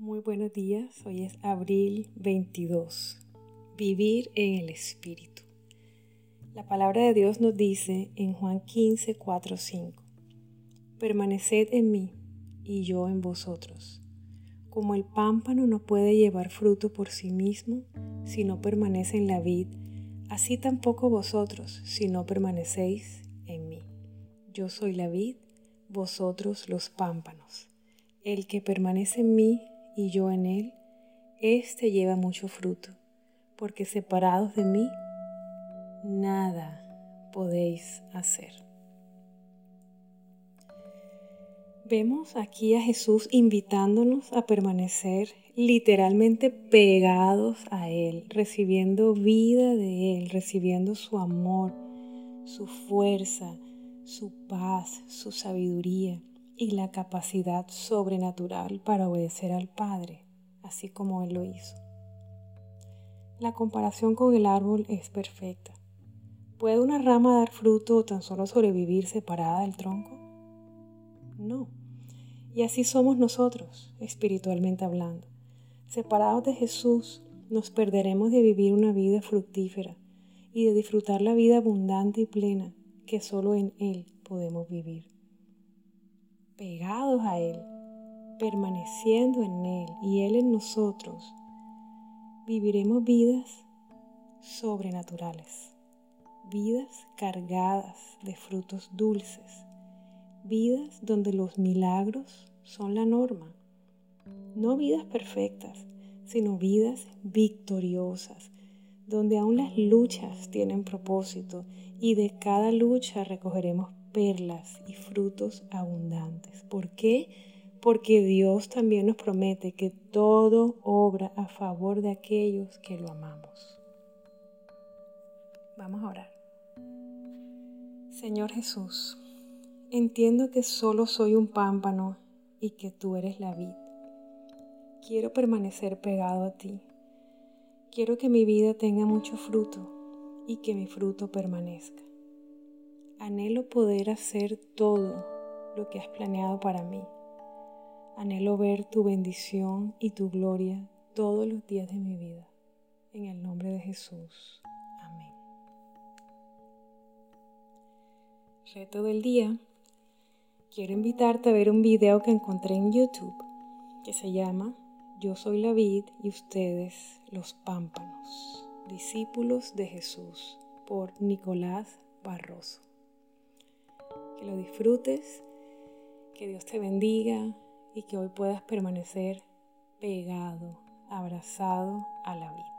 Muy buenos días, hoy es abril 22. Vivir en el Espíritu. La palabra de Dios nos dice en Juan 15, 4, 5. Permaneced en mí y yo en vosotros. Como el pámpano no puede llevar fruto por sí mismo si no permanece en la vid, así tampoco vosotros si no permanecéis en mí. Yo soy la vid, vosotros los pámpanos. El que permanece en mí y yo en él, éste lleva mucho fruto, porque separados de mí, nada podéis hacer. Vemos aquí a Jesús invitándonos a permanecer literalmente pegados a Él, recibiendo vida de Él, recibiendo su amor, su fuerza, su paz, su sabiduría y la capacidad sobrenatural para obedecer al Padre, así como Él lo hizo. La comparación con el árbol es perfecta. ¿Puede una rama dar fruto o tan solo sobrevivir separada del tronco? No. Y así somos nosotros, espiritualmente hablando. Separados de Jesús, nos perderemos de vivir una vida fructífera y de disfrutar la vida abundante y plena que solo en Él podemos vivir pegados a Él, permaneciendo en Él y Él en nosotros, viviremos vidas sobrenaturales, vidas cargadas de frutos dulces, vidas donde los milagros son la norma, no vidas perfectas, sino vidas victoriosas, donde aún las luchas tienen propósito y de cada lucha recogeremos perlas y frutos abundantes. ¿Por qué? Porque Dios también nos promete que todo obra a favor de aquellos que lo amamos. Vamos a orar. Señor Jesús, entiendo que solo soy un pámpano y que tú eres la vid. Quiero permanecer pegado a ti. Quiero que mi vida tenga mucho fruto y que mi fruto permanezca. Anhelo poder hacer todo lo que has planeado para mí. Anhelo ver tu bendición y tu gloria todos los días de mi vida. En el nombre de Jesús. Amén. Reto del día. Quiero invitarte a ver un video que encontré en YouTube que se llama Yo soy la vid y ustedes los pámpanos. Discípulos de Jesús por Nicolás Barroso que lo disfrutes, que Dios te bendiga y que hoy puedas permanecer pegado, abrazado a la vida.